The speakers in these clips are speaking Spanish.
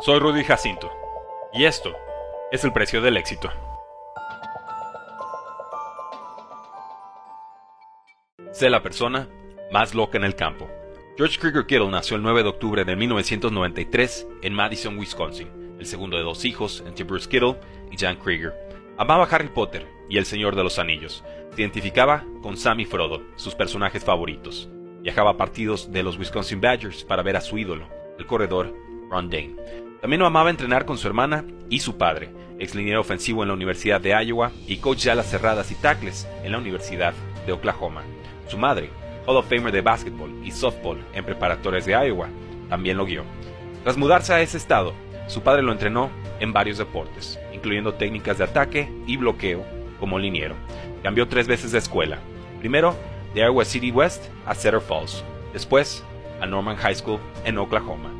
Soy Rudy Jacinto, y esto es el precio del éxito. Sé la persona más loca en el campo. George Krieger Kittle nació el 9 de octubre de 1993 en Madison, Wisconsin, el segundo de dos hijos entre Bruce Kittle y Jan Krieger. Amaba Harry Potter y El Señor de los Anillos. Se identificaba con Sam y Frodo, sus personajes favoritos. Viajaba a partidos de los Wisconsin Badgers para ver a su ídolo, el corredor Ron Dane. También amaba entrenar con su hermana y su padre, ex liniero ofensivo en la Universidad de Iowa y coach de alas cerradas y tackles en la Universidad de Oklahoma. Su madre, Hall of Famer de básquetbol y softball en preparatorias de Iowa, también lo guió. Tras mudarse a ese estado, su padre lo entrenó en varios deportes, incluyendo técnicas de ataque y bloqueo como liniero. Cambió tres veces de escuela. Primero, de Iowa City West a Cedar Falls, después a Norman High School en Oklahoma.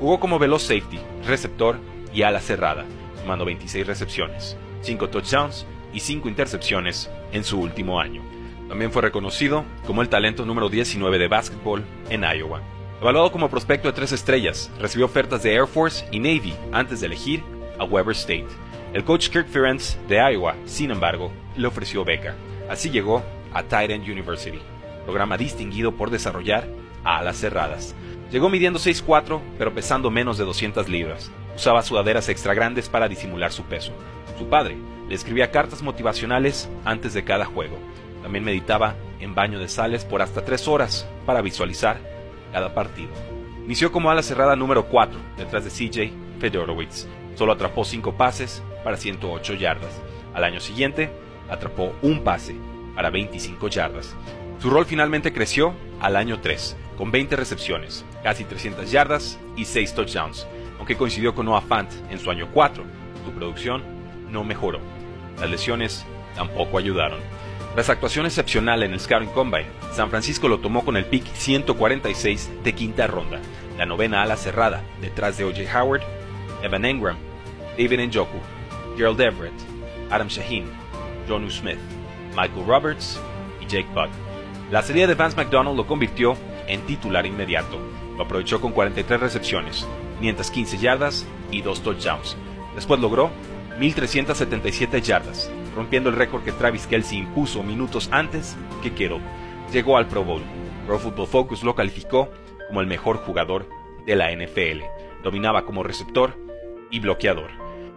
Jugó como veloz safety, receptor y ala cerrada, sumando 26 recepciones, 5 touchdowns y 5 intercepciones en su último año. También fue reconocido como el talento número 19 de básquetbol en Iowa. Evaluado como prospecto de tres estrellas, recibió ofertas de Air Force y Navy antes de elegir a Weber State. El coach Kirk Ferentz de Iowa, sin embargo, le ofreció beca. Así llegó a Titan University, programa distinguido por desarrollar alas cerradas. Llegó midiendo 6'4, pero pesando menos de 200 libras. Usaba sudaderas extra grandes para disimular su peso. Su padre le escribía cartas motivacionales antes de cada juego. También meditaba en baño de sales por hasta 3 horas para visualizar cada partido. Inició como ala cerrada número 4, detrás de CJ Fedorowicz. Solo atrapó 5 pases para 108 yardas. Al año siguiente, atrapó un pase para 25 yardas. Su rol finalmente creció al año 3, con 20 recepciones, casi 300 yardas y 6 touchdowns, aunque coincidió con Noah Fant en su año 4. Su producción no mejoró. Las lesiones tampoco ayudaron. Tras actuación excepcional en el Scouting Combine, San Francisco lo tomó con el pick 146 de quinta ronda, la novena ala cerrada, detrás de O.J. Howard, Evan Engram, David Njoku, Gerald Everett, Adam Shaheen, Jonu Smith, Michael Roberts y Jake Buck. La serie de Vance McDonald lo convirtió en titular inmediato. Lo aprovechó con 43 recepciones, 515 yardas y 2 touchdowns. Después logró 1.377 yardas, rompiendo el récord que Travis Kelsey impuso minutos antes que Kittle. Llegó al Pro Bowl. Pro Football Focus lo calificó como el mejor jugador de la NFL. Dominaba como receptor y bloqueador.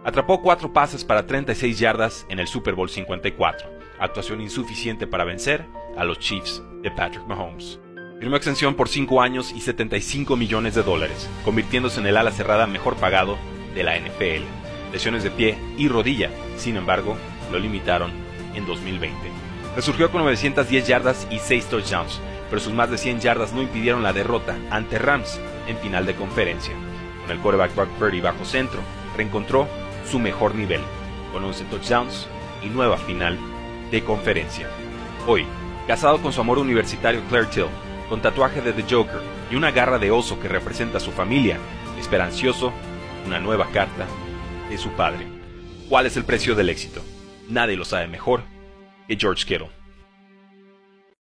Atrapó cuatro pases para 36 yardas en el Super Bowl 54, actuación insuficiente para vencer a los Chiefs de Patrick Mahomes. Firmó extensión por 5 años y 75 millones de dólares, convirtiéndose en el ala cerrada mejor pagado de la NFL. Lesiones de pie y rodilla, sin embargo, lo limitaron en 2020. Resurgió con 910 yardas y 6 touchdowns, pero sus más de 100 yardas no impidieron la derrota ante Rams en final de conferencia. Con el quarterback Brock Purdy bajo centro, reencontró su mejor nivel, con 11 touchdowns y nueva final de conferencia. Hoy, casado con su amor universitario Claire Till, con tatuaje de The Joker y una garra de oso que representa a su familia, esperancioso, una nueva carta de su padre. ¿Cuál es el precio del éxito? Nadie lo sabe mejor que George Kittle.